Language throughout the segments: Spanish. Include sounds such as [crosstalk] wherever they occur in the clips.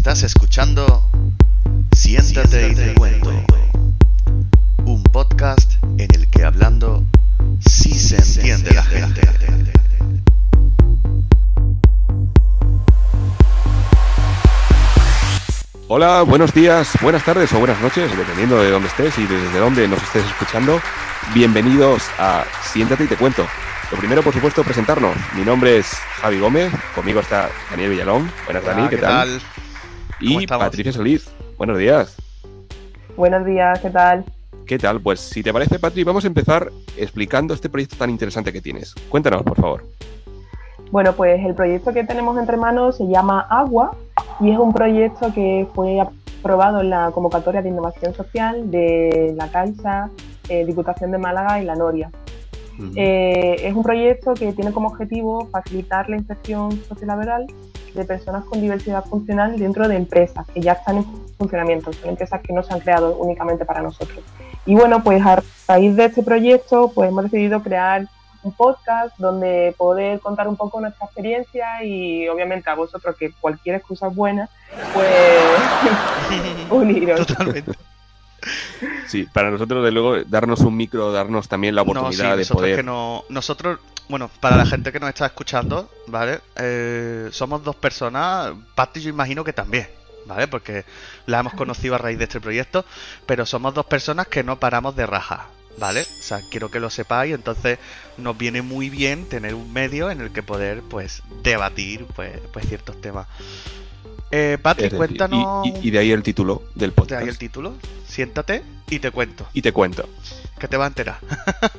Estás escuchando Siéntate y te cuento. Un podcast en el que hablando sí se entiende la gente. Hola, buenos días, buenas tardes o buenas noches, dependiendo de dónde estés y desde dónde nos estés escuchando. Bienvenidos a Siéntate y te cuento. Lo primero, por supuesto, presentarnos. Mi nombre es Javi Gómez, conmigo está Daniel Villalón. Buenas, Dani, ¿qué, tal? Y Patricia Solís. Buenos días. Buenos días, ¿qué tal? ¿Qué tal? Pues si te parece, Patri, vamos a empezar explicando este proyecto tan interesante que tienes. Cuéntanos, por favor. Bueno, pues el proyecto que tenemos entre manos se llama Agua y es un proyecto que fue aprobado en la convocatoria de innovación social de la Caixa, eh, Diputación de Málaga y la Noria. Eh, es un proyecto que tiene como objetivo facilitar la inserción sociolaboral de personas con diversidad funcional dentro de empresas que ya están en funcionamiento, son empresas que no se han creado únicamente para nosotros. Y bueno, pues a raíz de este proyecto, pues hemos decidido crear un podcast donde poder contar un poco nuestra experiencia y obviamente a vosotros que cualquier excusa es buena, pues [laughs] [laughs] uniros. Totalmente. Sí, para nosotros, de luego, darnos un micro, darnos también la oportunidad de poder. Que no, nosotros, bueno, para la gente que nos está escuchando, ¿vale? Eh, somos dos personas, Patti yo imagino que también, ¿vale? Porque la hemos conocido a raíz de este proyecto, pero somos dos personas que no paramos de rajar. ¿vale? O sea, quiero que lo sepáis, entonces nos viene muy bien tener un medio en el que poder, pues, debatir, pues, pues ciertos temas. Eh, Patrick, cuéntanos... Y, de ahí el título del podcast. De ahí el título, siéntate y te cuento. Y te cuento. Que te va a enterar.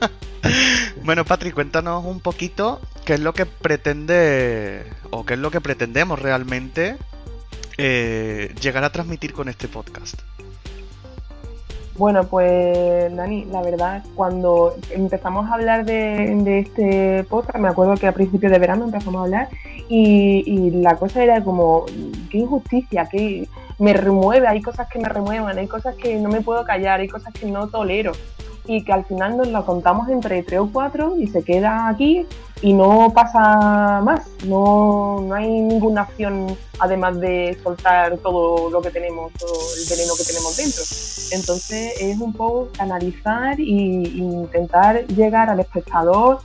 [laughs] bueno, Patrick, cuéntanos un poquito qué es lo que pretende, o qué es lo que pretendemos realmente eh, llegar a transmitir con este podcast. Bueno, pues Dani, la verdad, cuando empezamos a hablar de, este podcast, me acuerdo que a principios de verano empezamos a hablar y, la cosa era como, qué injusticia, que me remueve, hay cosas que me remueven, hay cosas que no me puedo callar, hay cosas que no tolero y que al final nos lo contamos entre tres o cuatro y se queda aquí y no pasa más, no, no hay ninguna acción además de soltar todo lo que tenemos, todo el veneno que tenemos dentro. Entonces es un poco canalizar e intentar llegar al espectador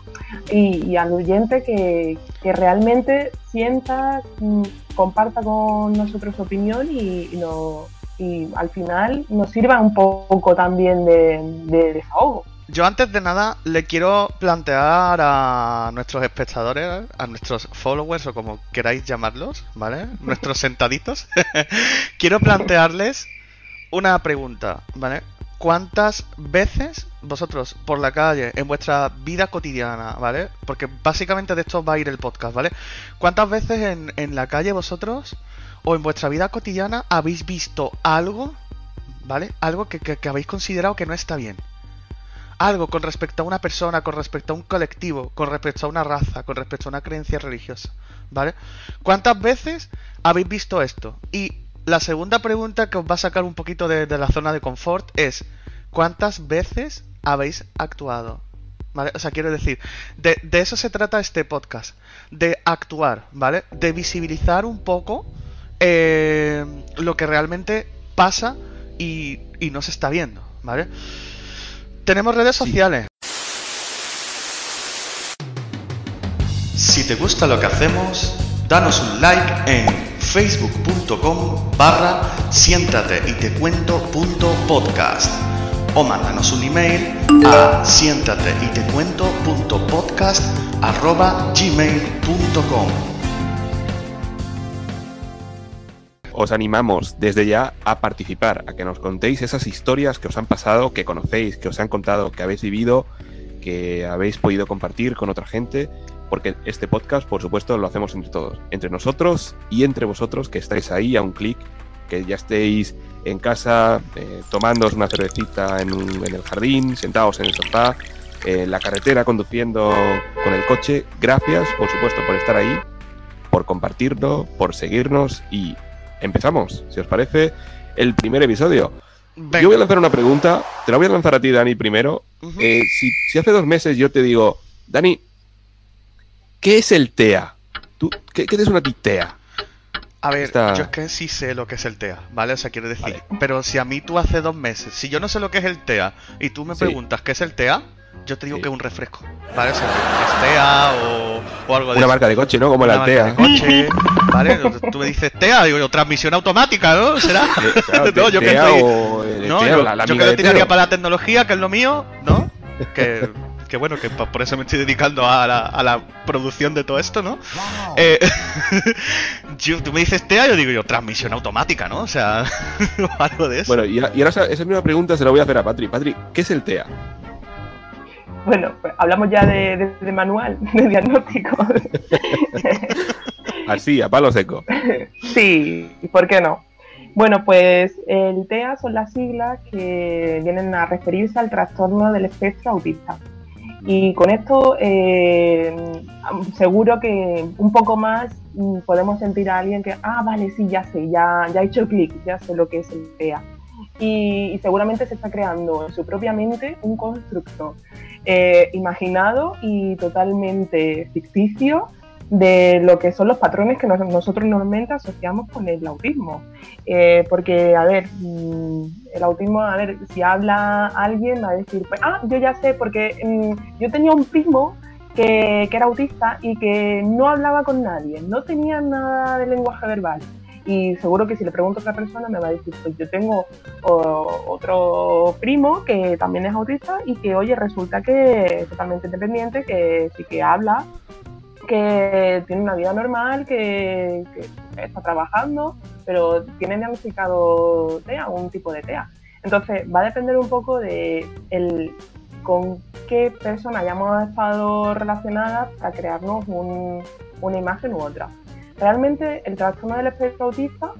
y, al oyente que, que, realmente sienta, mm, comparta con nosotros su opinión y, y, y al final nos sirva un poco también de, de desahogo. Yo antes de nada le quiero plantear a nuestros espectadores, a nuestros followers o como queráis llamarlos, ¿vale? [laughs] Nuestros sentaditos. [laughs] quiero plantearles una pregunta, ¿vale? ¿Cuántas veces vosotros por la calle, en vuestra vida cotidiana, ¿vale? Porque básicamente de esto va a ir el podcast, ¿vale? ¿Cuántas veces en, en la calle vosotros o en vuestra vida cotidiana habéis visto algo, ¿vale? Algo que, habéis considerado que no está bien? algo con respecto a una persona, con respecto a un colectivo, con respecto a una raza, con respecto a una creencia religiosa, ¿vale? ¿Cuántas veces habéis visto esto? Y la segunda pregunta que os va a sacar un poquito de, la zona de confort es ¿cuántas veces habéis actuado? ¿Vale? O sea, quiero decir, de, eso se trata este podcast, de actuar, ¿vale? De visibilizar un poco eh, lo que realmente pasa y, y no se está viendo, ¿vale? Tenemos redes sociales. Si te gusta lo que hacemos, danos un like en facebook.com barra siéntate y te cuento punto podcast o mándanos un email a siéntate y te cuento punto podcast arroba gmail.com os animamos desde ya a participar, a que nos contéis esas historias que os han pasado, que conocéis, que os han contado, que habéis vivido, que habéis podido compartir con otra gente, porque este podcast, por supuesto, lo hacemos entre todos, entre nosotros y entre vosotros que estáis ahí a un clic, que ya estéis en casa eh, una cervecita en, en, el jardín, sentados en el sofá, en la carretera conduciendo con el coche. Gracias, por supuesto, por estar ahí, por compartirlo, por seguirnos y empezamos, si os parece, el primer episodio. Yo voy a lanzar una pregunta, te la voy a lanzar a ti, Dani, primero. Eh, si, hace dos meses yo te digo, Dani, ¿qué es el TEA? ¿Tú, qué, es una TEA? A ver, Esta- yo es que sí sé lo que es el TEA, ¿vale? O sea, quiero decir, pero si a mí tú hace dos meses, si yo no sé lo que es el TEA y tú me Sí. preguntas qué es el TEA, yo te digo Sí. que es un refresco, ¿vale? O sea, que es TEA o, o algo de Una eso. marca de coche, ¿no? Como la Altea. coche, ¿vale? Tú me dices TEA, digo yo, transmisión automática, ¿no? ¿Será? Eh, claro, [laughs] no, yo que estoy... o, eh, No, yo, la- la yo amiga que lo tiraría para la tecnología, que es lo mío, ¿no? Que, [laughs] que bueno, que por eso me estoy dedicando a la, a la producción de todo esto, ¿no? Eh, [laughs] yo- tú me dices TEA, yo digo yo, transmisión automática, ¿no? O sea, algo de eso. Bueno, y, a- y ahora esa, esa misma pregunta se la voy a hacer a Patri. Patri, ¿qué es el TEA? Bueno, pues hablamos ya de, de- de manual, [laughs] de diagnóstico. [laughs] Así, a palo seco. sí, ¿y por qué no? Bueno, pues el TEA son las siglas que vienen a referirse al trastorno del espectro autista. Y con esto eh, seguro que un poco más podemos sentir a alguien que, ah, vale, sí, ya sé, ya, ya he hecho clic, ya sé lo que es el TEA. Y, y seguramente se está creando en su propia mente un constructo eh, imaginado y totalmente ficticio de lo que son los patrones que nos- nosotros normalmente asociamos con el autismo. Eh, porque, a ver, mm, el autismo, a ver, si habla alguien va a decir, pues, ah, yo ya sé, porque mm, yo tenía un primo que, que era autista y que no hablaba con nadie, no tenía nada de lenguaje verbal. Y seguro que si le pregunto a otra persona me va a decir, pues yo tengo otro primo que también es autista y que, oye, resulta que es totalmente independiente, que sí que habla, que tiene una vida normal, que, está trabajando, pero tiene diagnosticado TEA, un tipo de TEA. Entonces, va a depender un poco de el, con qué persona hayamos estado relacionadas para crearnos un- una imagen u otra. Realmente, el trastorno del espectro autista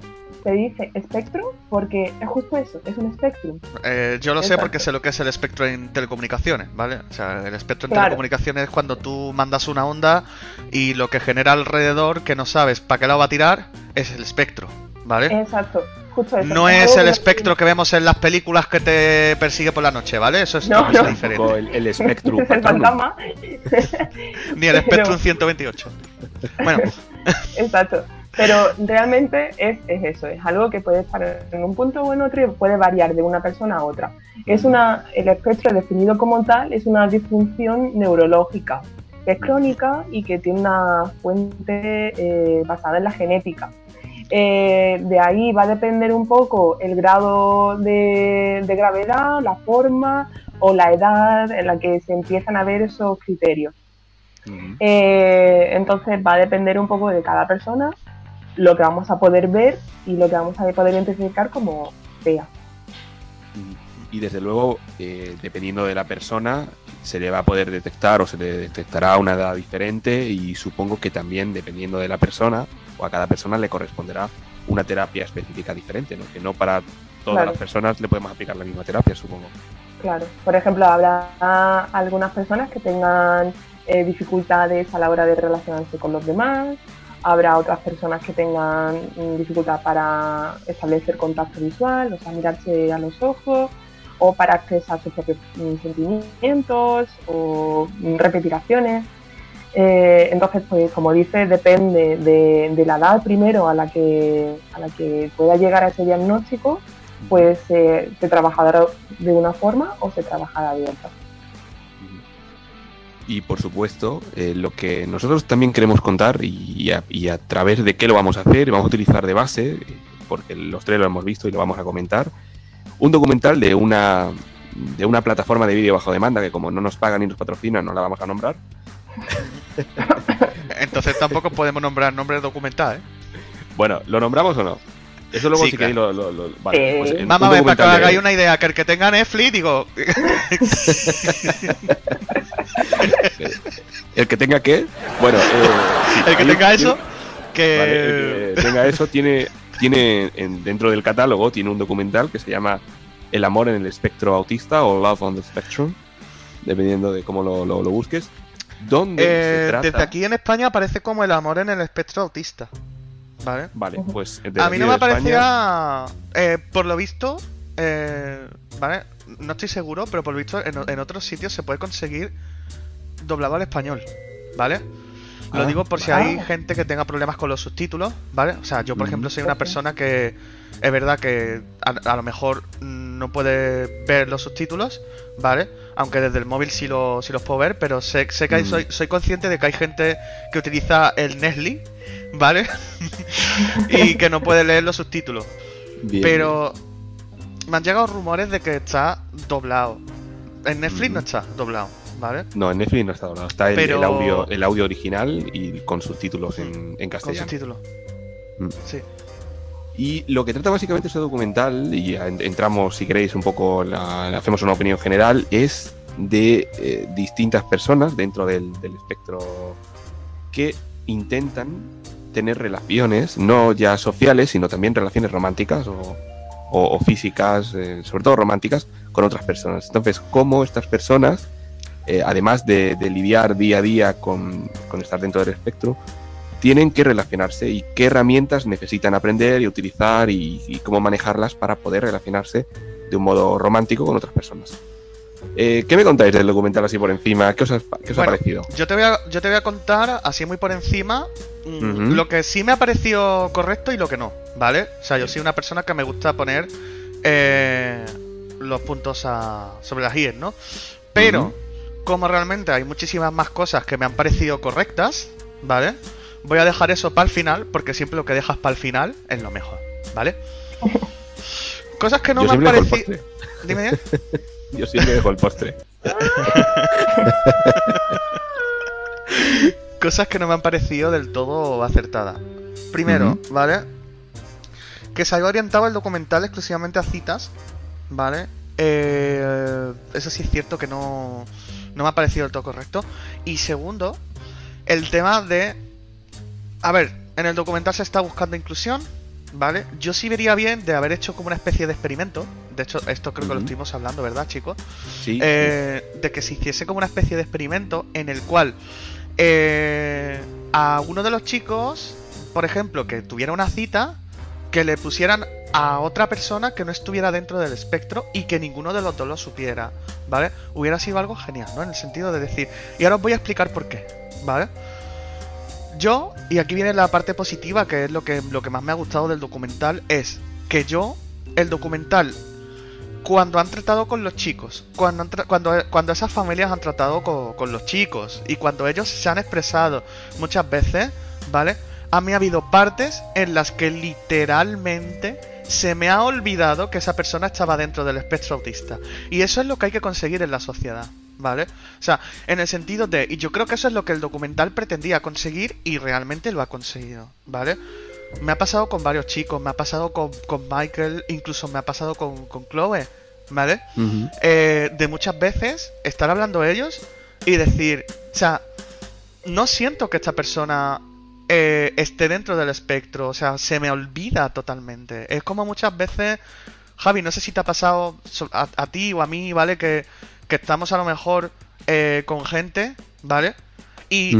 se dice espectro porque es justo eso, es un espectro. Eh, yo lo sé porque sé lo que es el espectro en telecomunicaciones, ¿vale? O sea, el espectro en Claro. telecomunicaciones es cuando tú mandas una onda y lo que genera alrededor, que no sabes para qué lado va a tirar, es el espectro, ¿vale? Exacto, eso. No es el espectro que vemos en las películas que te persigue por la noche, ¿vale? Eso es No, no. diferente. O el, el [laughs] Spectrum Es el fantasma. [laughs] Ni el Spectrum Pero- 128. Bueno, [laughs] Exacto. Pero realmente es, es eso, es algo que puede estar en un punto o en otro y puede variar de una persona a otra. Es una, el espectro definido como tal es una disfunción neurológica que es crónica y que tiene una fuente eh, basada en la genética. Eh, de ahí va a depender un poco el grado de, de gravedad, la forma o la edad en la que se empiezan a ver esos criterios. Eh, entonces va a depender un poco de cada persona lo que vamos a poder ver y lo que vamos a poder identificar como TEA. Y desde luego, eh, dependiendo de la persona, se le va a poder detectar o se le detectará una edad diferente y supongo que también dependiendo de la persona o a cada persona le corresponderá una terapia específica diferente, ¿no? que no para todas Claro. las personas le podemos aplicar la misma terapia, supongo. Claro, por ejemplo, habrá algunas personas que tengan eh, dificultades a la hora de relacionarse con los demás, habrá otras personas que tengan mm, dificultad para establecer contacto visual, o sea, mirarse a los ojos, o para expresar sus propios mm, sentimientos, o mm, repetir acciones. Eh, entonces, pues como dice, depende de, de la edad primero a la que a la que pueda llegar a ese diagnóstico, pues eh, se trabajará de una forma o se trabajará de otra. Y por supuesto, eh, lo que nosotros también queremos contar y a, y a través de qué lo vamos a hacer, vamos a utilizar de base, porque los tres lo hemos visto y lo vamos a comentar, un documental de una, de una plataforma de vídeo bajo demanda que como no nos pagan ni nos patrocina, no la vamos a nombrar. [laughs] [laughs] entonces tampoco podemos nombrar nombre documental, ¿eh? Bueno, ¿lo nombramos o no? Eso luego Sí, si claro. queréis lo, lo- lo- vale, pues en un Vamos a ver, para que os hagáis una idea, que el que tenga Netflix, digo, El que tenga qué, bueno, eh, sí, [laughs] el que tenga eso, que... el que tenga eso tiene, tiene en- dentro del catálogo tiene un documental que se llama El amor en el espectro autista o Love on the Spectrum, dependiendo de cómo lo, lo- lo busques. Donde Eh, se trata... desde aquí en España aparece como el amor en el espectro autista. ¿Vale? Vale, pues desde A mí no me parecía. eh, por lo visto. eh, ¿Vale? No estoy seguro, pero por lo visto en, otros sitios se puede conseguir doblado al español. ¿Vale? Lo Ah, digo por si hay gente que tenga problemas con los subtítulos, ¿vale? O sea, yo por ejemplo soy una persona que es verdad que a, a lo mejor no puede ver los subtítulos, ¿vale? Aunque desde el móvil sí, lo, sí los puedo ver, pero sé, sé que hay- Mm. soy, soy consciente de que hay gente que utiliza el Nestle, ¿vale? [laughs] y que no puede leer los subtítulos. Bien, Pero me han llegado rumores de que está doblado. En Netflix no Ujú. está doblado, ¿vale? No, en Netflix no está doblado. Está el, Pero- el audio, el audio original y con subtítulos en, en Con castellano. subtítulos. Mm. Sí. Y lo que trata básicamente este documental, y entramos, si queréis, un poco, la, hacemos una opinión general, es de eh, distintas personas dentro del, espectro que intentan tener relaciones, no ya sociales, sino también relaciones románticas o, físicas, eh, sobre todo románticas, con otras personas. Entonces, cómo estas personas, eh, además de, lidiar día a día con estar dentro del espectro, tienen que relacionarse y qué herramientas necesitan aprender y utilizar y, y cómo manejarlas para poder relacionarse de un modo romántico con otras personas. Eh, ¿Qué me contáis del documental así por encima? ¿Qué os, ha- qué os ha Bueno, parecido? Yo te voy a, yo te voy a contar así muy por encima mm, lo que sí me ha parecido correcto y lo que no, ¿vale? O sea, yo soy una persona que me gusta poner eh, los puntos a- sobre las IES, ¿no? Pero, como realmente hay muchísimas más cosas que me han parecido correctas, ¿vale? Voy a dejar eso para el final, porque siempre lo que dejas para el final es lo mejor, ¿vale? [laughs] Cosas que no Yo me han siempre dejo el parecido... postre. Dime. [laughs] Yo siempre dejo el postre. [laughs] cosas que no me han parecido del todo acertadas. Primero. ¿vale? Que se haya orientado el documental exclusivamente a citas, ¿vale? Eh, eso sí es cierto que no, no me ha parecido del todo correcto. Y segundo, el tema de... A ver, en el documental se está buscando inclusión, ¿vale? Yo sí vería bien de haber hecho como una especie de experimento. De hecho, esto creo que lo estuvimos hablando, ¿verdad, chicos? Sí, eh, de que se hiciese como una especie de experimento en el cual eh, a uno de los chicos, por ejemplo, que tuviera una cita, que le pusieran a otra persona que no estuviera dentro del espectro y que ninguno de los dos lo supiera, ¿vale? Hubiera sido algo genial, ¿no? En el sentido de decir, y ahora os voy a explicar por qué, ¿vale? Yo, y aquí viene la parte positiva, que es lo que, lo que más me ha gustado del documental, es que yo, el documental, cuando han tratado con los chicos, cuando, han cuando, cuando esas familias han tratado co- con, los chicos y cuando ellos se han expresado muchas veces, ¿vale? A mí ha habido partes en las que literalmente se me ha olvidado que esa persona estaba dentro del espectro autista. Y eso es lo que hay que conseguir en la sociedad, ¿vale? O sea, en el sentido de, y yo creo que eso es lo que el documental pretendía conseguir y realmente lo ha conseguido, ¿vale? Me ha pasado con varios chicos, me ha pasado con, con Michael, incluso me ha pasado con, con Chloe, ¿vale? Eh, de muchas veces estar hablando ellos y decir, o sea, no siento que esta persona eh, esté dentro del espectro, o sea, se me olvida totalmente. Es como muchas veces, Javi, no sé si te ha pasado a, a ti o a mí, ¿vale? Que, que estamos a lo mejor eh, con gente, ¿vale? Y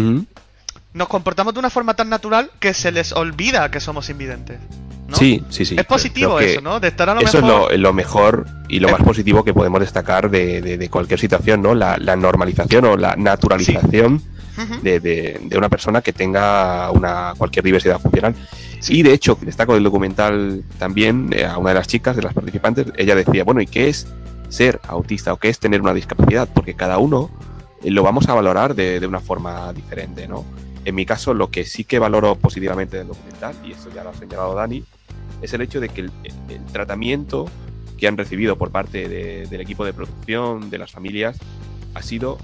nos comportamos de una forma tan natural que se les olvida que somos invidentes. ¿no? Sí, sí, sí. Es positivo eso, ¿no? De estar a lo Eso mejor. es lo, lo mejor y lo más positivo que podemos destacar de, de- de cualquier situación, ¿no? La, la normalización o la naturalización de una persona que tenga una cualquier diversidad funcional. Sí. Y de hecho, destaco del documental también eh, a una de las chicas, de las participantes, ella decía, bueno, ¿y qué es ser autista o qué es tener una discapacidad? Porque cada uno eh, lo vamos a valorar de, una forma diferente, ¿no? En mi caso, lo que sí que valoro positivamente del documental, y eso ya lo ha señalado Dani, es el hecho de que el, tratamiento que han recibido por parte de- del equipo de producción, de las familias, ha sido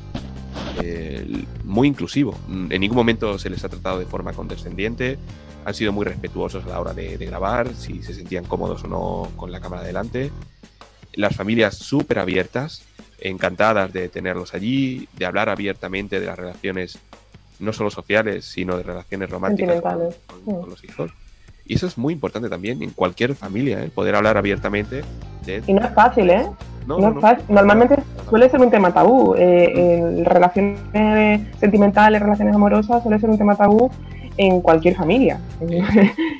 eh, muy inclusivo. En ningún momento se les ha tratado de forma condescendiente, han sido muy respetuosos a la hora de grabar, si se sentían cómodos o no con la cámara delante. Las familias súper abiertas, encantadas de tenerlos allí, de hablar abiertamente de las relaciones no solo sociales, sino de relaciones románticas con, Sentimentales. con- con los hijos. Y eso es muy importante también en cualquier familia, ¿eh? poder hablar abiertamente de... Y no es fácil, ¿eh? No, no no, es fácil. Normalmente suele ser un tema tabú. Eh, en relaciones sentimentales, relaciones amorosas, suele ser un tema tabú en cualquier familia.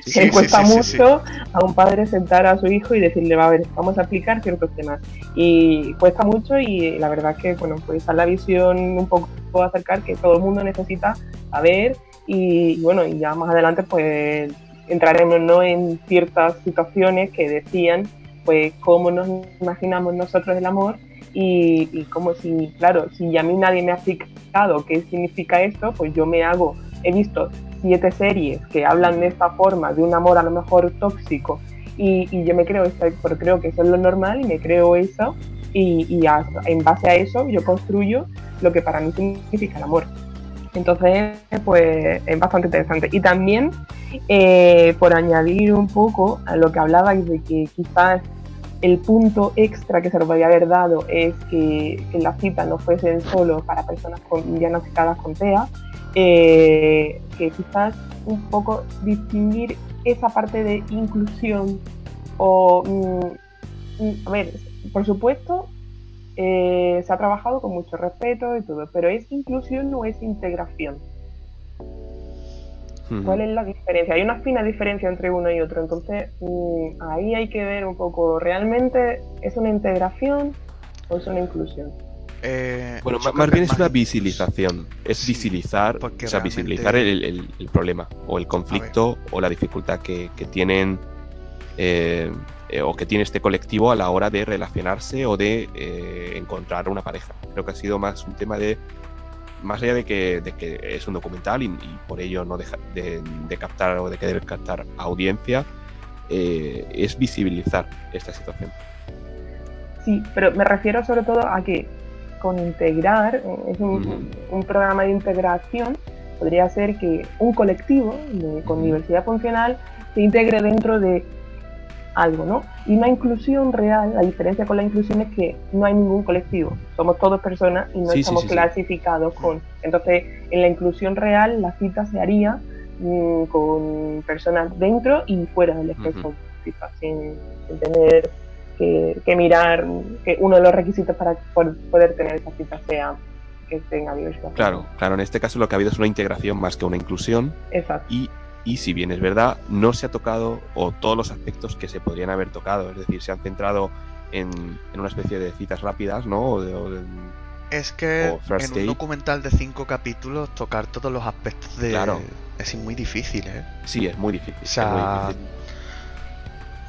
Sí, [laughs] Le cuesta sí, sí, sí. mucho a un padre sentar a su hijo y decirle, va a ver, vamos a explicar ciertos temas. Y cuesta mucho y la verdad es que, bueno, pues a la visión un poco acercar que todo el mundo necesita saber y, bueno, y ya más adelante pues entraremos ¿no? en ciertas situaciones que decían pues cómo nos imaginamos nosotros el amor y, y como si, claro, si a mí nadie me ha explicado qué significa esto, pues yo me hago, he visto siete series que hablan de esta forma, de un amor a lo mejor tóxico, y, yo me creo, esto, pero creo que eso es lo normal y me creo eso, y, y en base a eso yo construyo lo que para mí significa el amor. Entonces, pues es bastante interesante. Y también, eh, por añadir un poco a lo que hablabais de que quizás el punto extra que se nos podría haber dado es que, que las citas no fuesen solo para personas con, diagnosticadas con TEA, eh, que quizás un poco distinguir esa parte de inclusión o, mm, mm, a ver, por supuesto, eh, se ha trabajado con mucho respeto y todo, pero ¿es inclusión o es integración? ¿Cuál es la diferencia? Hay una fina diferencia entre uno y otro, entonces mm, ahí hay que ver un poco, ¿realmente es una integración o es una inclusión? Eh, bueno, más, bien es una visibilización, es visibilizar, o sea, visibilizar el, problema o el conflicto o la dificultad que, tienen eh, eh, o que tiene este colectivo a la hora de relacionarse o de encontrar una pareja. Creo que ha sido más un tema de más allá de que, de que es un documental y, por ello no deja de, captar o de querer captar audiencia, eh, es visibilizar esta situación. Sí, pero me refiero sobre todo a que con integrar, eh, es un, programa de integración, podría ser que un colectivo con diversidad funcional se integre dentro de algo, ¿no? Y una inclusión real, la diferencia con la inclusión es que no hay ningún colectivo, somos todos personas y no estamos clasificados con. Entonces, en la inclusión real, la cita se haría mm, con personas dentro y fuera del espectro, sin, tener que, mirar que uno de los requisitos para poder tener esa cita sea que tenga diversidad. Claro, claro, en este caso lo que ha habido es una integración más que una inclusión. Exacto. Y y si bien es verdad, no se ha tocado o todos los aspectos que se podrían haber tocado, es decir, se han centrado en, una especie de citas rápidas, ¿no? es que en un documental de cinco capítulos tocar todos los aspectos de... Claro. Es muy difícil, ¿eh? Sí, es muy difícil. O sea,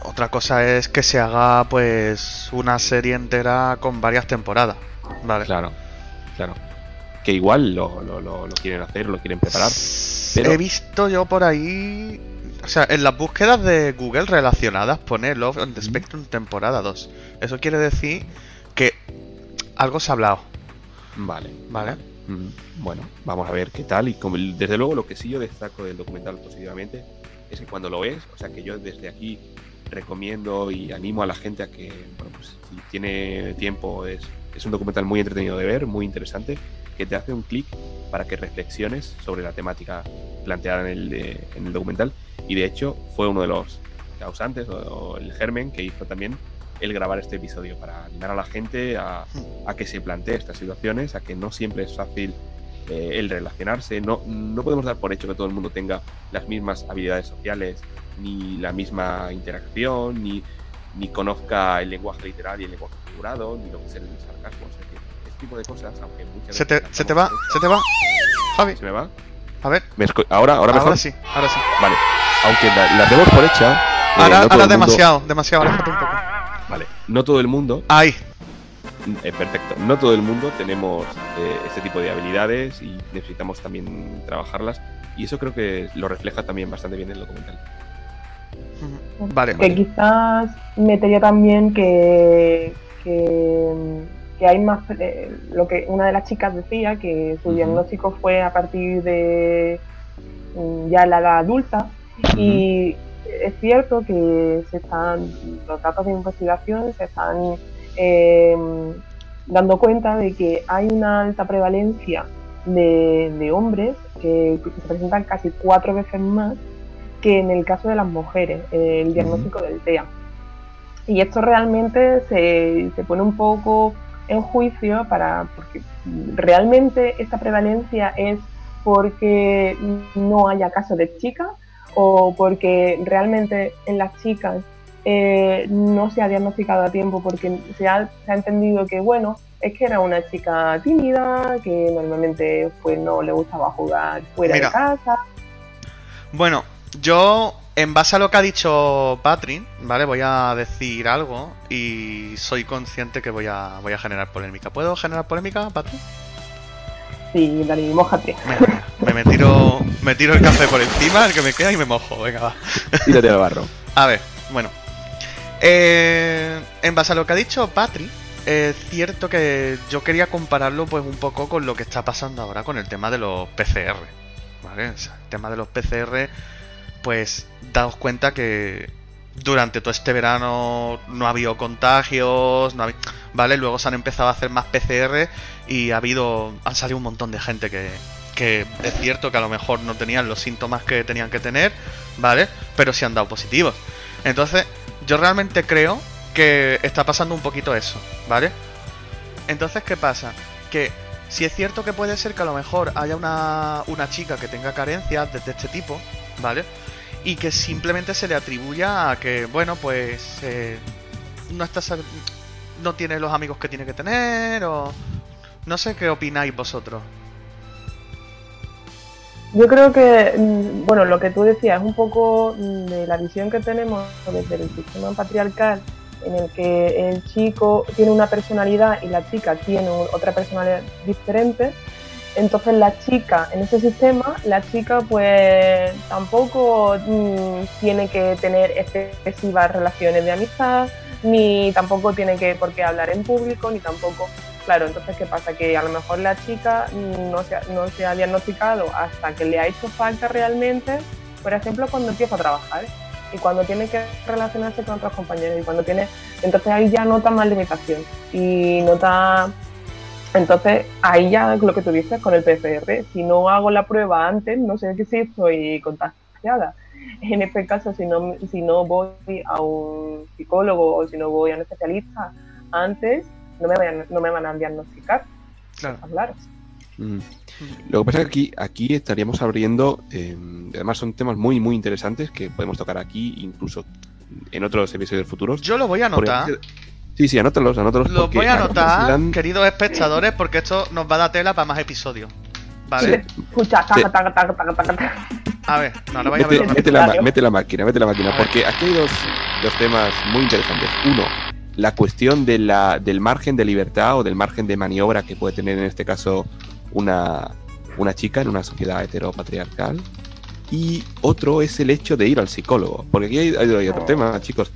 Otra cosa es que se haga pues una serie entera con varias temporadas. Vale. Claro, claro. Que igual lo, lo, lo, lo quieren hacer, lo quieren preparar. He visto yo por ahí. O sea, en las búsquedas de Google relacionadas pone Love on the Spectrum temporada 2. Eso quiere decir que algo se ha hablado. Vale. Vale. Bueno, vamos a ver qué tal. Y como, desde luego lo que sí yo destaco del documental positivamente es que cuando lo ves, o sea que yo desde aquí recomiendo y animo a la gente a que, pues si tiene tiempo, es, es un documental muy entretenido de ver, muy interesante, que te hace un clic para que reflexiones sobre la temática planteada en el, el documental. Y de hecho fue uno de los causantes o, el germen que hizo también el grabar este episodio para animar a la gente a, que se plantee estas situaciones, a que no siempre es fácil eh, el relacionarse. No, no podemos dar por hecho que todo el mundo tenga las mismas habilidades sociales, ni la misma interacción, ni, ni conozca el lenguaje literal y el lenguaje figurado, ni lo que es el sarcasmo tipo de cosas, aunque muchas se te, se te va, se te va, Javi. ¿Se me va? A ver. ¿Ahora, ahora mejor? Ahora sí, ahora sí. Vale. Aunque la, la demos por hecha. Eh, ahora, ahora demasiado, demasiado, aléjate un poco. Vale. No todo el mundo. Ahí. Eh, perfecto. No todo el mundo tenemos eh, este tipo de habilidades y necesitamos también trabajarlas. Y eso creo que lo refleja también bastante bien el documental. Vale. Que quizás metería también que, que que hay más, eh, lo que una de las chicas decía, que su diagnóstico fue a partir de mm, ya la edad adulta y es cierto que se están, los datos de investigación se están em, dando cuenta de que hay una alta prevalencia de, hombres que, se presentan casi cuatro veces más que en el caso de las mujeres, el diagnóstico del TEA. Y esto realmente se, se pone un poco en juicio para porque realmente esta prevalencia es porque no haya caso de chicas o porque realmente en las chicas eh, no se ha diagnosticado a tiempo porque se ha, se ha entendido que, bueno, es que era una chica tímida, que normalmente pues no le gustaba jugar fuera Mira. de casa. Bueno, yo, en base a lo que ha dicho Patrick, ¿vale? Voy a decir algo y soy consciente que voy a, voy a generar polémica. ¿Puedo generar polémica, Patrick? Sí, Dani, mójate. Venga, me, me tiro, me tiro el café por encima, el que me queda y me mojo. Venga, va. Tírate al barro. A ver, bueno. Eh, en base a lo que ha dicho Patri, es cierto que yo quería compararlo pues un poco con lo que está pasando ahora con el tema de los PCR. ¿Vale? O sea, el tema de los PCR, pues daos cuenta que durante todo este verano no ha habido contagios, ¿vale? Luego se han empezado a hacer más PCR y ha habido, han salido un montón de gente que, que es cierto que a lo mejor no tenían los síntomas que tenían que tener, ¿vale? Pero sí han dado positivos. Entonces, yo realmente creo que está pasando un poquito eso, ¿vale? Entonces, ¿qué pasa? Que si es cierto que puede ser que a lo mejor haya una, una chica que tenga carencias de, este tipo, ¿vale? Y que simplemente se le atribuya a que, bueno, pues eh, no está no tiene los amigos que tiene que tener o no sé qué opináis vosotros. Yo creo que, mm, bueno, lo que tú decías es un poco mm, de la visión que tenemos desde el sistema patriarcal, en el que el chico tiene una personalidad y la chica tiene otra personalidad diferente. Entonces la chica, en ese sistema, la chica pues tampoco mm, tiene que tener excesivas relaciones de amistad, ni tampoco tiene que por qué hablar en público, ni tampoco Claro, entonces, ¿qué pasa? Que a lo mejor la chica no se, ha, diagnosticado hasta que le ha hecho falta realmente, por ejemplo, cuando empieza a trabajar y cuando tiene que relacionarse con otros compañeros y cuando tiene... Entonces ahí ya nota más limitación y nota... Entonces ahí ya lo que tú dices con el PCR, si no hago la prueba antes, no sé si estoy contagiada. En este caso, si no, si no voy a un psicólogo o si no voy a un especialista antes, no me, vayan- no me van a diagnosticar. Claro. Mm. Lo que pasa es que aquí, aquí estaríamos abriendo, eh, además son temas muy, muy interesantes que podemos tocar aquí, incluso en otros episodios futuros. Yo lo voy a anotar. ejemplo, Sí, sí, anótalos, anótalos. Voy a anotar, dan- queridos espectadores, porque esto nos va a dar tela para más episodios. ¿Vale? Escucha, taca, taca, taca, taca. A ver, no, ahora vais a Mete, verlo mete rápido. la, mete la máquina, mete la máquina, A ver. porque aquí hay dos, dos temas muy interesantes. Uno, la cuestión de la, del margen de libertad o del margen de maniobra que puede tener en este caso una, una chica en una sociedad heteropatriarcal. Y otro es el hecho de ir al psicólogo, porque aquí hay, hay- otro tema, chicos.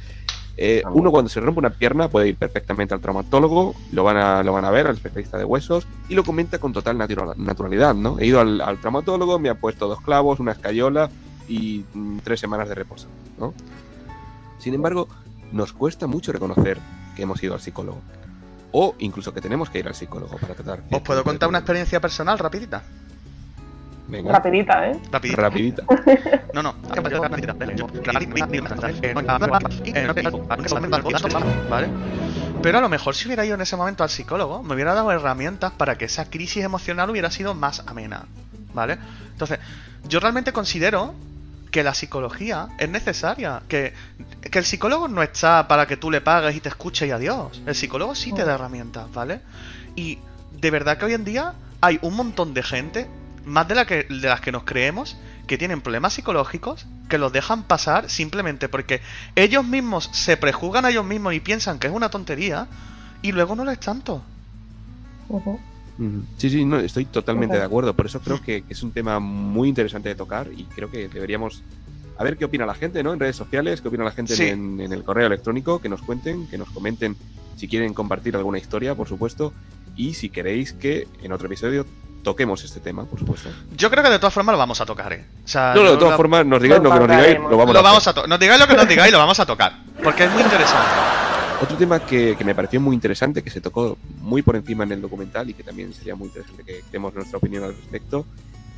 Eh, También. uno cuando se rompe una pierna puede ir perfectamente al traumatólogo, lo van a, lo van a ver, al especialista de huesos, y lo comenta con total natural- naturalidad, ¿no? He ido al, al traumatólogo, me ha puesto dos clavos, una escayola y mm, tres semanas de reposo, ¿no? Sin embargo, nos cuesta mucho reconocer que hemos ido al psicólogo. O incluso que tenemos que ir al psicólogo para tratar. ¿Os puedo contar una experiencia personal rapidita? Venga, Rapidita, ¿eh? Rapidita. rapidita. [laughs] No, no. ¿Vale? Pero a lo mejor si hubiera ido en ese momento al psicólogo, me hubiera dado herramientas para que esa crisis emocional hubiera sido más amena. ¿Vale? Entonces, yo realmente considero que la psicología es necesaria. Que, que el psicólogo no está para que tú le pagues y te escuche y adiós. El psicólogo sí te da herramientas, ¿vale? Y de verdad que hoy en día hay un montón de gente, más de, la que, de las que nos creemos, que tienen problemas psicológicos que los dejan pasar simplemente porque ellos mismos se prejuzgan a ellos mismos y piensan que es una tontería y luego no lo es tanto. Sí, sí, no, estoy totalmente de acuerdo. Por eso creo que es un tema muy interesante de tocar y creo que deberíamos a ver qué opina la gente, ¿no? En redes sociales, qué opina la gente Sí. en, en el correo electrónico, que nos cuenten, que nos comenten si quieren compartir alguna historia, por supuesto, y si queréis que en otro episodio toquemos este tema, por supuesto. Yo creo que de todas formas lo vamos a tocar, ¿eh? O sea, No, no, de todas la- formas, nos digáis Lo lo que nos digáis, lo vamos lo a vamos a Nos digáis lo que nos digáis y lo vamos a tocar. Porque es muy interesante. Otro tema que, que me pareció muy interesante, que se tocó muy por encima en el documental y que también sería muy interesante que demos nuestra opinión al respecto,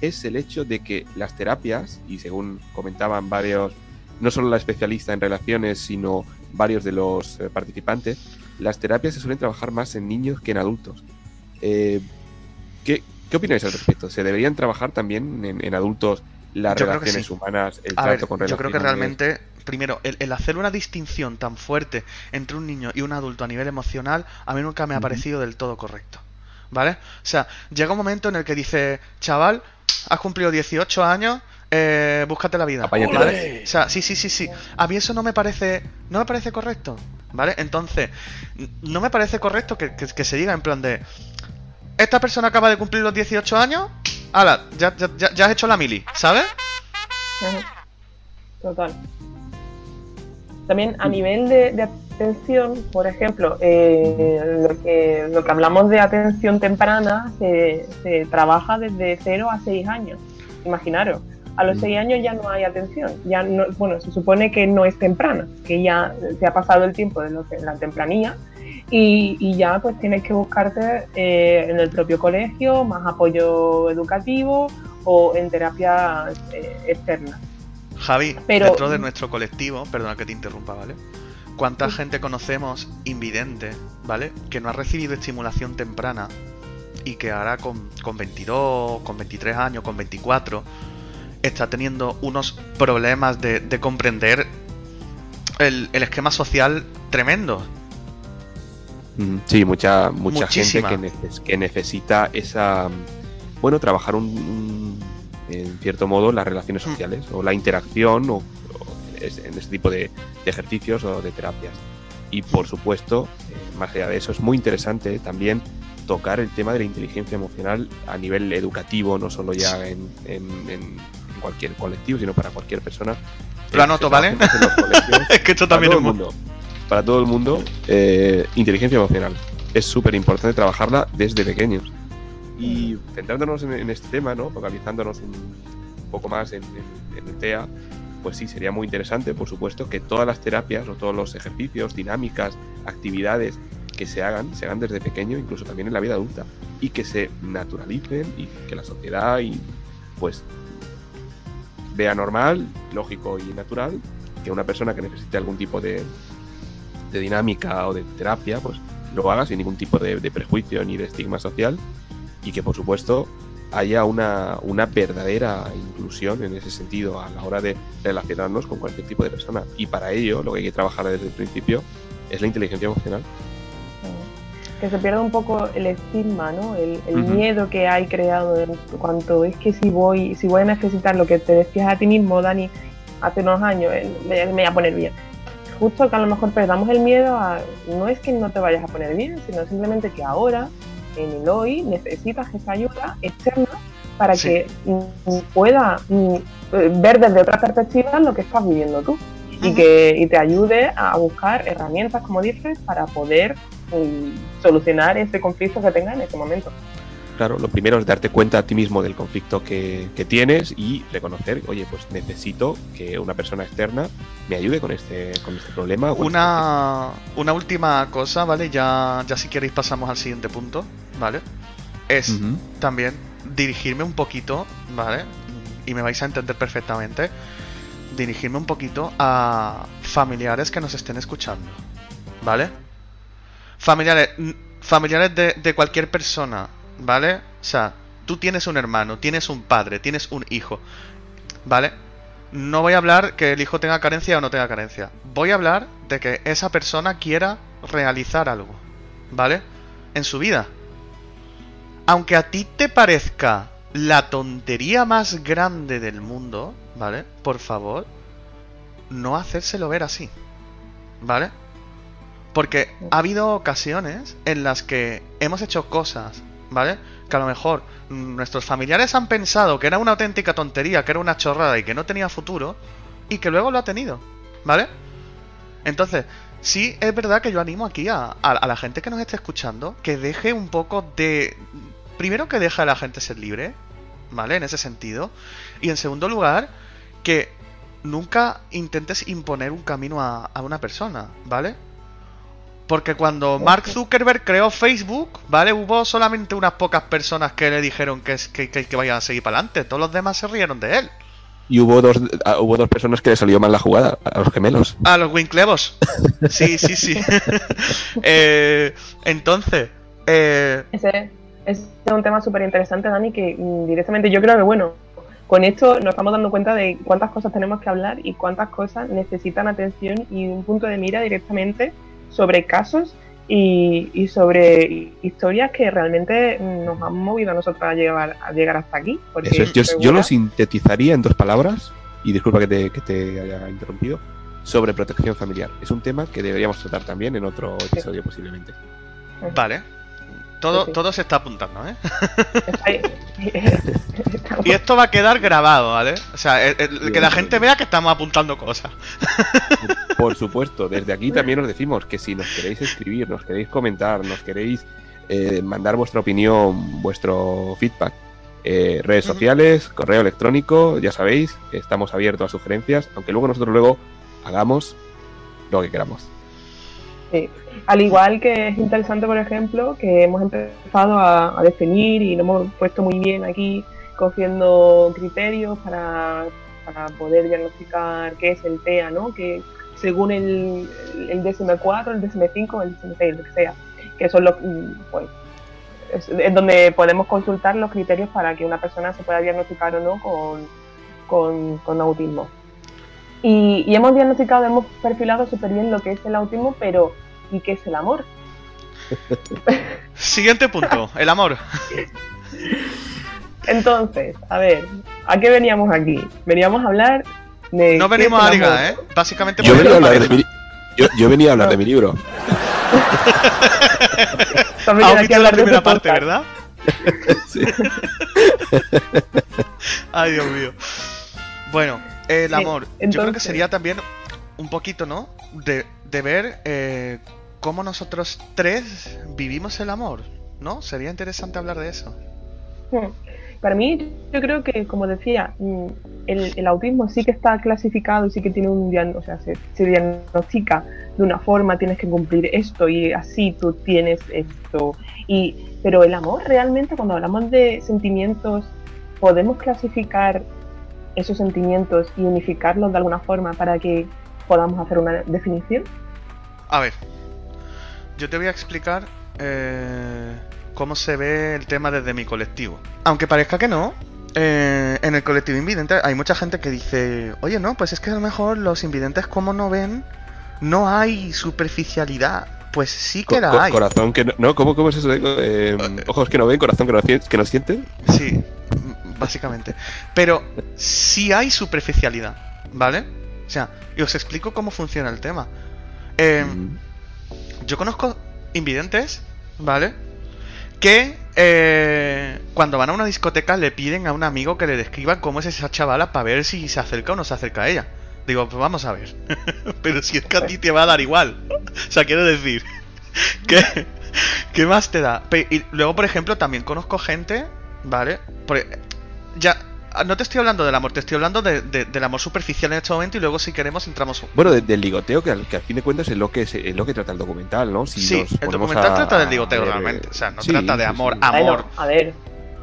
es el hecho de que las terapias, y según comentaban varios, no solo la especialista en relaciones, sino varios de los eh, participantes, las terapias se suelen trabajar más en niños que en adultos. Eh, ¿qué, ¿Qué opináis al respecto? ¿Se deberían trabajar también en, en adultos las Yo relaciones sí. humanas, el A trato ver, con yo creo que relaciones? realmente primero, el, el hacer una distinción tan fuerte entre un niño y un adulto a nivel emocional, a mí nunca me ha parecido del todo correcto. ¿Vale? O sea, llega un momento en el que dice, chaval, has cumplido 18 años, eh, búscate la vida. ¿Vale? O sea, sí, sí, sí, sí. A mí eso no me parece, no me parece correcto. ¿Vale? Entonces, no me parece correcto que, que- que se diga en plan de, esta persona acaba de cumplir los 18 años, ala, ya, ya, ya- ya has hecho la mili, ¿sabes? Total. También a nivel de, de atención, por ejemplo, eh, lo, que, lo que hablamos de atención temprana se, se trabaja desde 0 a 6 años. Imaginaros, a los Mm. 6 años ya no hay atención. Ya no, bueno, se supone que no es temprana, que ya se ha pasado el tiempo de lo que- la tempranía y, y ya pues tienes que buscarte eh, en el propio colegio más apoyo educativo o en terapias eh, externas. Javi, Pero- dentro de nuestro colectivo, perdona que te interrumpa, ¿vale? ¿Cuánta gente conocemos invidente, ¿vale? Que no ha recibido estimulación temprana y que ahora con, con 22, con 23 años, con 24, está teniendo unos problemas de, de comprender el, el esquema social tremendo. Mm, Sí, mucha, mucha gente que, neces- que necesita esa. Bueno, trabajar un, un- en cierto modo las relaciones Mm. sociales o la interacción o, o en este tipo de, de ejercicios o de terapias. Y por supuesto, eh, más allá de eso, es muy interesante también tocar el tema de la inteligencia emocional a nivel educativo, no solo ya en, en- en cualquier colectivo, sino para cualquier persona. Lo anoto, Se ¿vale? [laughs] es que esto para también todo es mundo. Para todo el mundo, eh, inteligencia emocional. Es súper importante trabajarla desde pequeños. Y centrándonos en, este tema, ¿no? focalizándonos un, poco más en, el TEA, pues sí, sería muy interesante, por supuesto, que todas las terapias o todos los ejercicios, dinámicas, actividades que se hagan, se hagan desde pequeño, incluso también en la vida adulta, y que se naturalicen y que la sociedad y pues vea normal, lógico y natural que una persona que necesite algún tipo de, dinámica o de terapia, pues lo haga sin ningún tipo de prejuicio ni de estigma social y que por supuesto haya una, una verdadera inclusión en ese sentido a la hora de relacionarnos con cualquier tipo de persona. Y para ello lo que hay que trabajar desde el principio es la inteligencia emocional. que se pierda un poco el estigma, ¿no? El, el Ujú. miedo que hay creado en cuanto es que si voy, si voy a necesitar lo que te decías a ti mismo, Dani, hace unos años, el- me, me voy a poner bien. Justo que a lo mejor perdamos el miedo a, no es que no te vayas a poner bien, sino simplemente que ahora, en el hoy, necesitas esa ayuda externa para Sí. que pueda mm, eh, ver desde otra perspectiva lo que estás viviendo tú y que y te ayude a buscar herramientas, como dices, para poder mm, solucionar ese conflicto que tengas en ese momento. Claro, lo primero es darte cuenta a ti mismo del conflicto que, que tienes y reconocer, oye, pues necesito que una persona externa me ayude con este, con este problema. o con Una, una última cosa, ¿vale? Ya, ya si queréis pasamos al siguiente punto, ¿vale? Es este- también dirigirme un poquito, ¿vale? Y me vais a entender perfectamente. Dirigirme un poquito a familiares que nos estén escuchando, ¿vale? Familiares, familiares de, de cualquier persona, ¿vale? O sea, tú tienes un hermano, tienes un padre, tienes un hijo, ¿vale? No voy a hablar que el hijo tenga carencia o no tenga carencia. Voy a hablar de que esa persona quiera realizar algo, ¿vale? En su vida. Aunque a ti te parezca la tontería más grande del mundo, ¿vale? Por favor, no hacérselo ver así, ¿vale? Porque ha habido ocasiones en las que hemos hecho cosas, ¿vale? Que a lo mejor mm, nuestros familiares han pensado que era una auténtica tontería, que era una chorrada y que no tenía futuro, y que luego lo ha tenido, ¿vale? Entonces, sí es verdad que yo animo aquí a, a- la gente que nos esté escuchando que deje un poco de... Primero que deje a la gente ser libre, ¿vale? En ese sentido. Y en segundo lugar, que nunca intentes imponer un camino a, a una persona, ¿vale? Porque cuando Mark Zuckerberg creó Facebook, ¿vale? Hubo solamente unas pocas personas que le dijeron que, es- que, que, que vayan a seguir para adelante. Todos los demás se rieron de él. Y hubo dos, ah, hubo dos personas que le salió mal la jugada, a los gemelos. A los Winclevos. [laughs] Sí, sí, sí. [laughs] Eh, entonces, eh, Ese, ese es un tema súper interesante, Dani, que mm, directamente yo creo que, bueno, con esto nos estamos dando cuenta de cuántas cosas tenemos que hablar y cuántas cosas necesitan atención y un punto de mira directamente sobre casos y, sobre historias que realmente nos han movido a nosotros a llegar, a llegar hasta aquí. yo, lo sintetizaría en dos palabras, y disculpa que te, que te haya interrumpido, sobre protección familiar. Es un tema que deberíamos tratar también en otro episodio posiblemente. Vale, todo, todo se está apuntando, ¿eh? [laughs] y esto va a quedar grabado, ¿vale? O sea, que la gente vea que estamos apuntando cosas. Por supuesto, desde aquí también os decimos que si nos queréis escribir, nos queréis comentar, nos queréis eh, mandar vuestra opinión, vuestro feedback, eh, redes sociales, correo electrónico, ya sabéis, estamos abiertos a sugerencias, aunque luego nosotros luego hagamos lo que queramos. Sí. Al igual que es interesante, por ejemplo, que hemos empezado a, definir y lo hemos puesto muy bien aquí, cogiendo criterios para, poder diagnosticar qué es el TEA, ¿no? Que según el, el DSM-4, el DSM-5, el DSM-6, lo que sea, que son los, pues, es, donde podemos consultar los criterios para que una persona se pueda diagnosticar o no con, con, autismo. Y, y, hemos diagnosticado, hemos perfilado súper bien lo que es el autismo, pero y qué es el amor. [laughs] Siguiente punto, el amor. [laughs] Entonces, a ver, ¿a qué veníamos aquí? Veníamos a hablar de. No venimos a ligar, ¿eh? Básicamente, yo venía, a hablar de mi, yo, venía a hablar de mi libro. [laughs] También aquí a hablar de primera parte, ¿verdad? sí. Ay, Dios mío. Bueno, el amor. Yo creo que sería también un poquito, ¿no? De, de ver eh, cómo nosotros tres vivimos el amor, ¿no? Sería interesante hablar de eso. Para mí, yo creo que, como decía, mm, el, autismo sí que está clasificado y sí que tiene un diagnóstico, o sea, se, diagnostica de una forma, tienes que cumplir esto y así tú tienes esto. Y, pero el amor, realmente, cuando hablamos de sentimientos, podemos clasificar esos sentimientos y unificarlos de alguna forma para que podamos hacer una definición. A ver, yo te voy a explicar eh, cómo se ve el tema desde mi colectivo. Aunque parezca que no, eh, en el colectivo invidente hay mucha gente que dice, oye, no, pues es que a lo mejor los invidentes como no ven, no hay superficialidad. Pues sí que la hay. Corazón que no, ¿cómo, cómo es eso? Eh, ojos que no ven, corazón que no, que no sienten. Sí, básicamente. Pero sí hay superficialidad, ¿vale? O sea, y os explico cómo funciona el tema. Eh, mm. Yo conozco invidentes, ¿vale? Que eh, cuando van a una discoteca le piden a un amigo que le describa cómo es esa chavala para ver si se acerca o no se acerca a ella. Digo, pues vamos a ver. [laughs] Pero si es que a ti te va a dar igual. o sea, quiero decir, [laughs] ¿qué, ¿qué más te da? Y luego, por ejemplo, también conozco gente, ¿vale? Porque ya Ah, no te estoy hablando del amor, te estoy hablando de, del amor superficial en este momento y luego si queremos entramos... Bueno, del ligoteo, que al, que al fin de cuentas es lo que, es, lo que trata el documental, ¿no? sí, el documental trata del ligoteo realmente, o sea, no trata de amor, amor... a ver,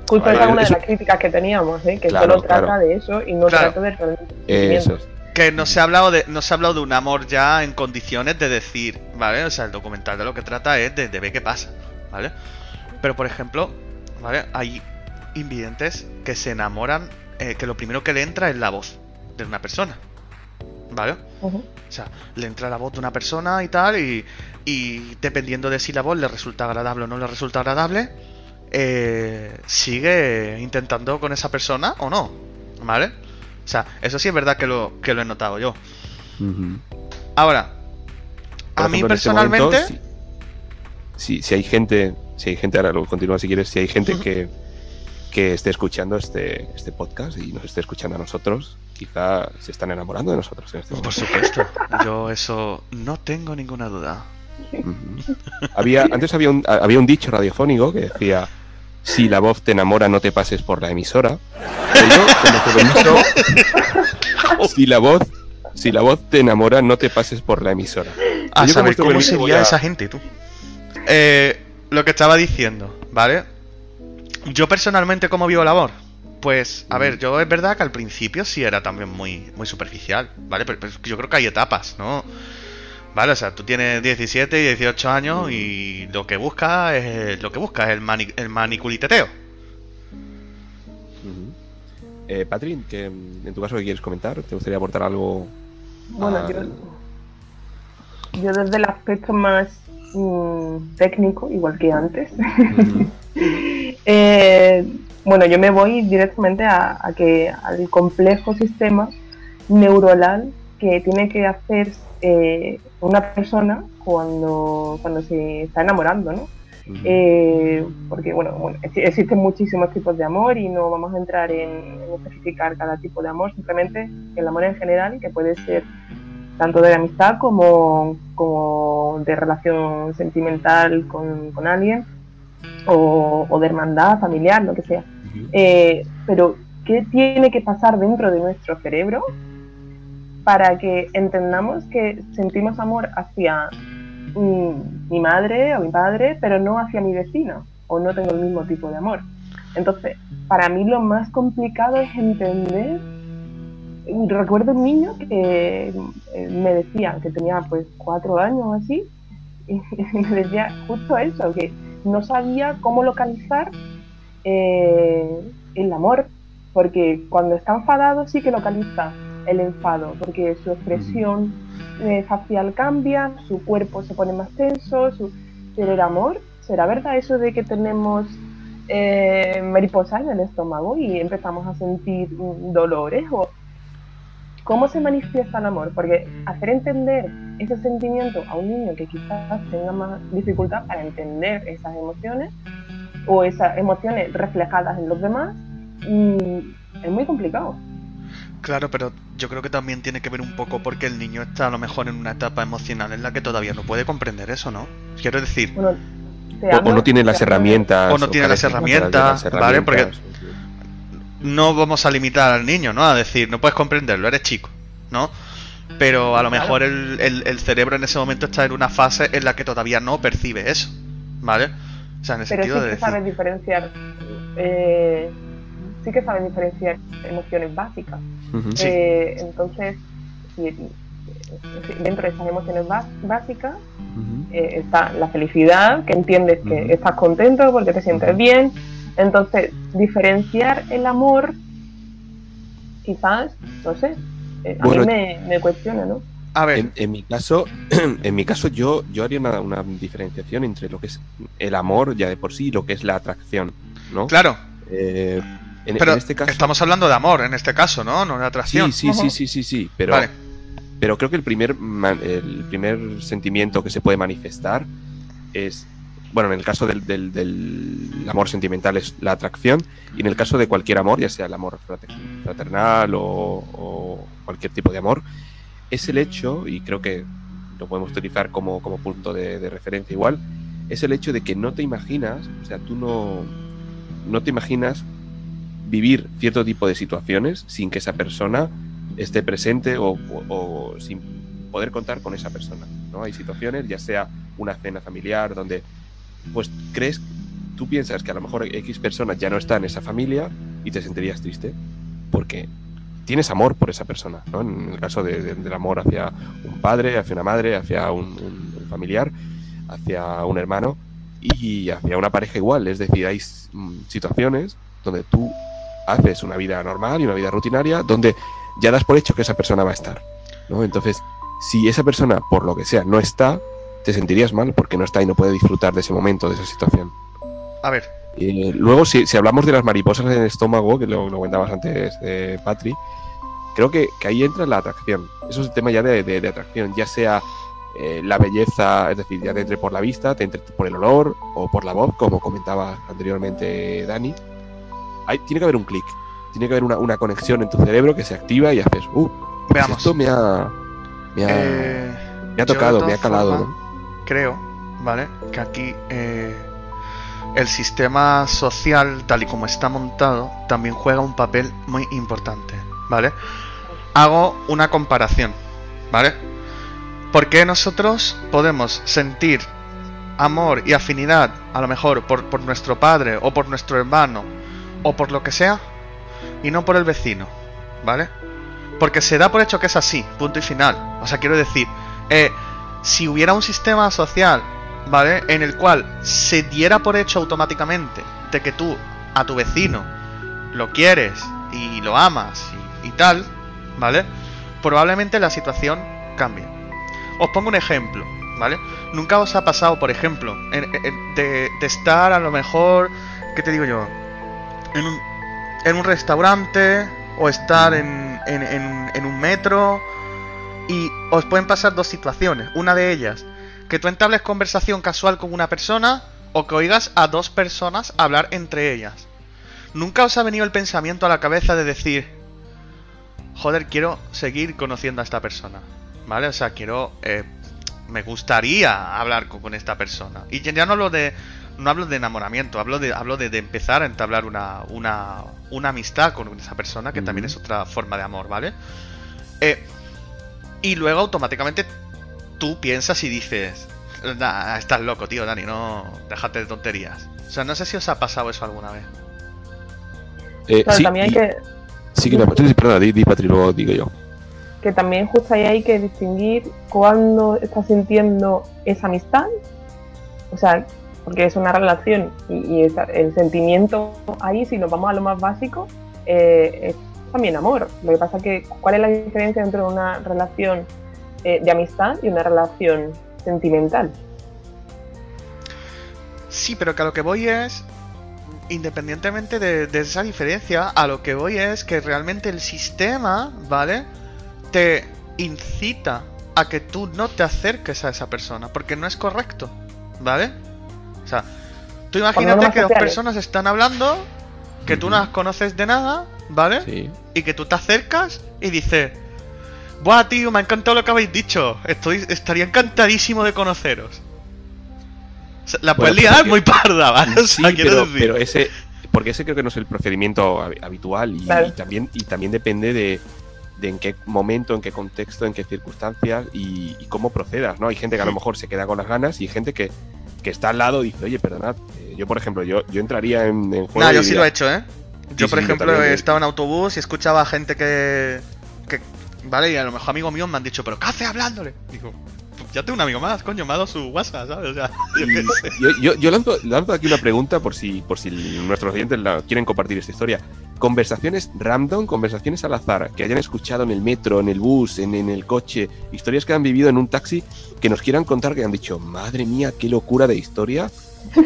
justo es una de las críticas que teníamos, ¿eh? que solo trata de eso y no trata de eso. Que no se ha hablado de no se ha hablado de un amor ya en condiciones de decir, ¿vale? O sea, el documental de lo que trata es de, de ver qué pasa, ¿vale? Pero por ejemplo, ¿vale? Hay invidentes que se enamoran, eh, que lo primero que le entra es la voz de una persona. ¿Vale? O sea, le entra la voz de una persona y tal, y, y dependiendo de si la voz le resulta agradable o no le resulta agradable, eh, sigue intentando con esa persona o no. ¿Vale? O sea, eso sí es verdad que lo, que lo he notado yo. Ahora, a mí este personalmente... si, si, hay gente, si hay gente, ahora lo continúa si quieres, si hay gente que [laughs] que esté escuchando este, este podcast y nos esté escuchando a nosotros, quizá se están enamorando de nosotros. En este Por supuesto, yo eso no tengo ninguna duda. había, antes había un, había un dicho radiofónico que decía, si la voz te enamora no te pases por la emisora. [laughs] si la voz si la voz te enamora no te pases por la emisora. A saber cómo sería esa gente, tú. Eh, lo que estaba diciendo, ¿vale? Yo personalmente, ¿cómo vivo la labor? Pues, a ver, yo es verdad que al principio sí era también muy, muy superficial, ¿vale? Pero, yo creo que hay etapas, ¿no? Vale, o sea, tú tienes 17 y 18 años y lo que buscas es lo que buscas, el, el maniculiteteo. Eh, Patrin, que en tu caso, ¿qué quieres comentar? ¿Te gustaría aportar algo? Bueno, yo, yo desde el aspecto más mm, técnico, igual que antes, [laughs] eh, bueno, yo me voy directamente a, que al complejo sistema neuronal que tiene que hacer eh, una persona cuando, cuando se está enamorando, ¿no? Eh, porque bueno, existen muchísimos tipos de amor y no vamos a entrar en, especificar cada tipo de amor, simplemente el amor en general, que puede ser tanto de amistad como, como de relación sentimental con, con alguien o, o, de hermandad familiar, lo que sea. Eh, pero, ¿qué tiene que pasar dentro de nuestro cerebro para que entendamos que sentimos amor hacia mi madre o mi padre, pero no hacia mi vecino, o no tengo el mismo tipo de amor. Entonces, para mí lo más complicado es entender. Recuerdo un niño que eh, me decía, que tenía pues cuatro años o así, [laughs] y me decía justo eso, que no sabía cómo localizar eh, el amor, porque cuando está enfadado sí que localiza el enfado, porque su expresión eh, facial cambia, su cuerpo se pone más tenso, su... pero el amor, ¿será verdad eso de que tenemos eh, mariposas en el estómago y empezamos a sentir dolores? ¿O cómo se manifiesta el amor? Porque hacer entender ese sentimiento a un niño que quizás tenga más dificultad para entender esas emociones o esas emociones reflejadas en los demás, mm, es muy complicado. Claro, pero yo creo que también tiene que ver un poco porque el niño está a lo mejor en una etapa emocional en la que todavía no puede comprender eso, ¿no? Quiero decir... o, no tiene las herramientas. O no tiene las herramientas, ¿vale? Porque no vamos a limitar al niño, ¿no? A decir, no puedes comprenderlo, eres chico, ¿no? Pero a lo mejor el, el, cerebro en ese momento está en una fase en la que todavía no percibe eso, ¿vale? O sea, en el sentido de decir... diferenciar eh, sí que saben diferenciar emociones básicas. Eh, entonces, dentro de esas emociones básicas eh, está la felicidad, que entiendes que estás contento porque te sientes bien. Entonces, diferenciar el amor, quizás, no sé, eh, a mí me, cuestiona, ¿no? A ver. En, mi caso, [clears throat] en mi caso yo, yo haría una, una, diferenciación entre lo que es el amor ya de por sí y lo que es la atracción, ¿no? Claro. Pero este caso... estamos hablando de amor en este caso, ¿no? No de atracción. Sí, sí, sí, sí, sí, Pero, pero creo que el primer, el primer sentimiento que se puede manifestar es, bueno, en el caso del, del, amor sentimental es la atracción y en el caso de cualquier amor, ya sea el amor fraternal o, cualquier tipo de amor, es el hecho, y creo que lo podemos utilizar como, como punto de, referencia igual, es el hecho de que no te imaginas, o sea, tú no, no te imaginas vivir cierto tipo de situaciones sin que esa persona esté presente o, sin poder contar con esa persona. ¿no? Hay situaciones, ya sea una cena familiar, donde pues crees, tú piensas que a lo mejor X personas ya no está en esa familia y te sentirías triste porque tienes amor por esa persona, ¿no? En el caso del amor hacia un padre, hacia una madre, hacia un, familiar, hacia un hermano y hacia una pareja igual. Es decir, hay mm, situaciones donde tú haces una vida normal y una vida rutinaria donde ya das por hecho que esa persona va a estar. ¿no? Entonces, si esa persona, por lo que sea, no está, te sentirías mal porque no está y no puede disfrutar de ese momento, de esa situación. A ver. luego, si, hablamos de las mariposas en el estómago, que lo, lo comentabas antes, eh, Patri, creo que, ahí entra la atracción. Eso es el tema ya de, atracción, ya sea eh, la belleza, es decir, ya te entre por la vista, te entre por el olor o por la voz, como comentaba anteriormente Dani tiene que haber un clic, tiene que haber una, conexión en tu cerebro que se activa y haces, uh, Veamos. esto me ha, me ha, eh, me ha tocado, me ha calado. Creo, ¿vale? Que aquí eh, el sistema social, tal y como está montado, también juega un papel muy importante, ¿vale? Hago una comparación, ¿vale? Porque nosotros podemos sentir amor y afinidad, a lo mejor por, por nuestro padre o por nuestro hermano o por lo que sea y no por el vecino, ¿vale? Porque se da por hecho que es así, punto y final. O sea, quiero decir, eh, si hubiera un sistema social, ¿vale? En el cual se diera por hecho automáticamente de que tú a tu vecino lo quieres y lo amas y, tal, ¿vale? Probablemente la situación cambie. Os pongo un ejemplo, ¿vale? Nunca os ha pasado, por ejemplo, de, de estar a lo mejor, ¿qué te digo yo? En un, en un restaurante o estar en- en un metro y os pueden pasar dos situaciones. Una de ellas, que tú entables conversación casual con una persona o que oigas a dos personas hablar entre ellas. Nunca os ha venido el pensamiento a la cabeza de decir, joder, quiero seguir conociendo a esta persona, ¿vale? O sea, quiero, eh, me gustaría hablar con, con esta persona. Y ya no hablo de, no hablo de enamoramiento, hablo de, hablo de, de empezar a entablar una, una, una amistad con esa persona, que también es otra forma de amor, ¿vale? Eh, y luego automáticamente tú piensas y dices, "Nah, estás loco, tío, Dani, no, déjate de tonterías. O sea, no sé si os ha pasado eso alguna vez. Eh, Claro, sí, también hay y- que, sí que me- sí, sí, perdona, di, di, Patri, luego digo yo. que también justo ahí hay que distinguir cuándo estás sintiendo esa amistad, o sea, porque es una relación y, y esa- el sentimiento ahí, si nos vamos a lo más básico, eh, es también amor. Lo que pasa es que, ¿cuál es la diferencia entre una relación eh, de amistad y una relación sentimental? Sí, pero que a lo que voy es, independientemente de, de esa diferencia, a lo que voy es que realmente el sistema, ¿vale? Te incita a que tú no te acerques a esa persona, porque no es correcto, ¿vale? O sea, tú imagínate que dos personas están hablando, que tú no las conoces de nada, ¿vale? Sí. y que tú te acercas y dices, Buah, tío, me ha encantado lo que habéis dicho. Estoy, estaría encantadísimo de conoceros. O sea, la Bueno, puedes liar que- muy parda, ¿vale? [laughs] O Sí, sea, quiero pero, decir. pero ese, porque ese creo que no es el procedimiento hab- habitual y, Claro. y también y también depende de, de en qué momento, en qué contexto, en qué circunstancias y, y cómo procedas, ¿no? Hay gente que a lo mejor se queda con las ganas y hay gente que, que está al lado y dice, oye, perdonad, eh, yo por ejemplo, yo, yo entraría en, en juego Nah, yo sí lo he hecho, ¿eh? Yo, por ejemplo, he estado en autobús y escuchaba a gente que, que. Vale, y a lo mejor amigos míos me han dicho, ¿pero qué hace hablándole? Digo, pues ya tengo un amigo más, coño, me ha dado su WhatsApp, ¿sabes? O sea, [laughs] yo qué sé. Yo, yo, yo lanzo, lanzo aquí una pregunta por si, por si nuestros oyentes la, quieren compartir esta historia. Conversaciones random, conversaciones al azar, que hayan escuchado en el metro, en el bus, en, en el coche, historias que han vivido en un taxi, que nos quieran contar que han dicho, madre mía, qué locura de historia.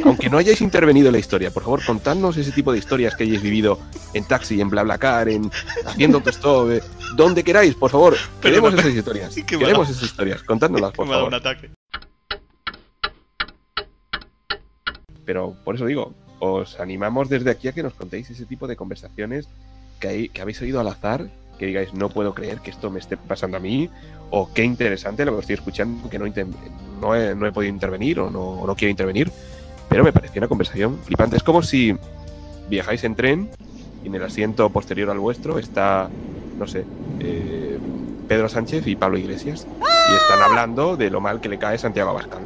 Aunque no hayáis intervenido en la historia, por favor, contadnos ese tipo de historias que hayáis vivido en taxi, en BlaBlaCar, en haciendo autostop, eh, donde queráis, por favor. Queremos esas historias. [laughs] Queremos esas historias. Contádnoslas, por favor. un ataque. Pero por eso digo, os animamos desde aquí a que nos contéis ese tipo de conversaciones que, hay- que habéis oído al azar, que digáis, no puedo creer que esto me esté pasando a mí, o qué interesante lo que estoy escuchando, que no, he, no he podido intervenir o no, o no quiero intervenir, pero me pareció una conversación flipante. Es como si viajáis en tren y en el asiento posterior al vuestro está, no sé, eh, Pedro Sánchez y Pablo Iglesias, y están hablando de lo mal que le cae Santiago Abascal.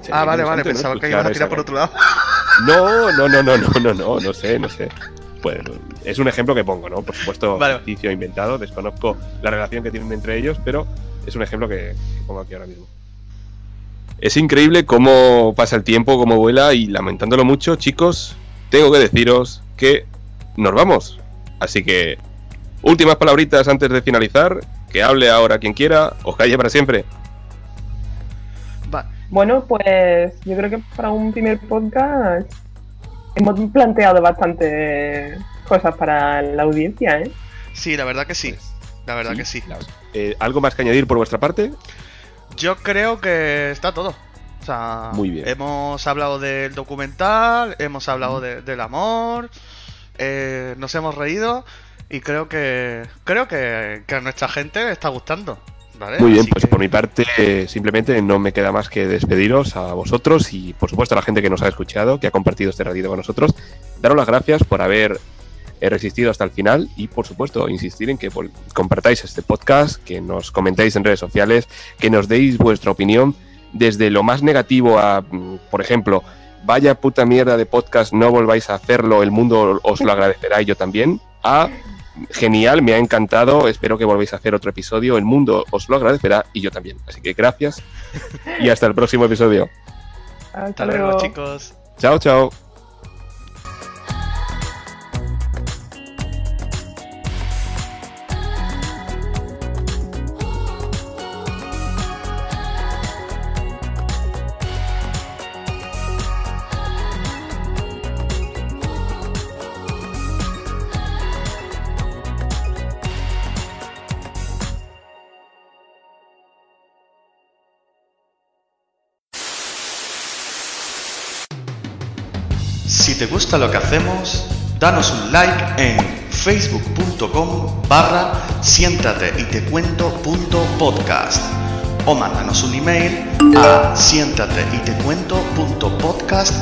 Sería Ah, vale, vale, pensaba que iban a tirar por otro lado. no, no, no, no, no, no, no, no sé, no sé. Pues es un ejemplo que pongo, ¿no? Por supuesto, Vale. ficticio inventado, desconozco la relación que tienen entre ellos, pero es un ejemplo que pongo aquí ahora mismo. Es increíble cómo pasa el tiempo, cómo vuela y lamentándolo mucho, chicos, tengo que deciros que nos vamos. Así que, últimas palabritas antes de finalizar, que hable ahora quien quiera, o calle para siempre. Va, Bueno, pues yo creo que para un primer podcast hemos planteado bastante cosas para la audiencia, ¿eh? sí, la verdad que sí. Pues, La verdad que sí. eh, ¿Algo más que añadir por vuestra parte? Yo creo que está todo. O sea, Muy bien. hemos hablado del documental, hemos hablado de- del amor, eh, nos hemos reído y creo que creo que, que a nuestra gente le está gustando. ¿vale? Muy bien, Así pues que- por mi parte simplemente no me queda más que despediros a vosotros y por supuesto a la gente que nos ha escuchado, que ha compartido este ratito con nosotros. Daros las gracias por haber eh, resistido hasta el final y por supuesto insistir en que vol- compartáis este podcast, que nos comentéis en redes sociales, que nos deis vuestra opinión desde lo más negativo a, mm, por ejemplo, vaya puta mierda de podcast, no volváis a hacerlo, el mundo os lo agradecerá y yo también, a genial, me ha encantado. Espero que volváis a hacer otro episodio. El mundo os lo agradecerá y yo también. Así que gracias y hasta el próximo episodio. Hasta, luego. chicos. Chao, chao. Gusta lo que hacemos, danos un like en facebook.com barra siéntate y te cuento podcast. O mándanos un email a siéntate y te cuento punto podcast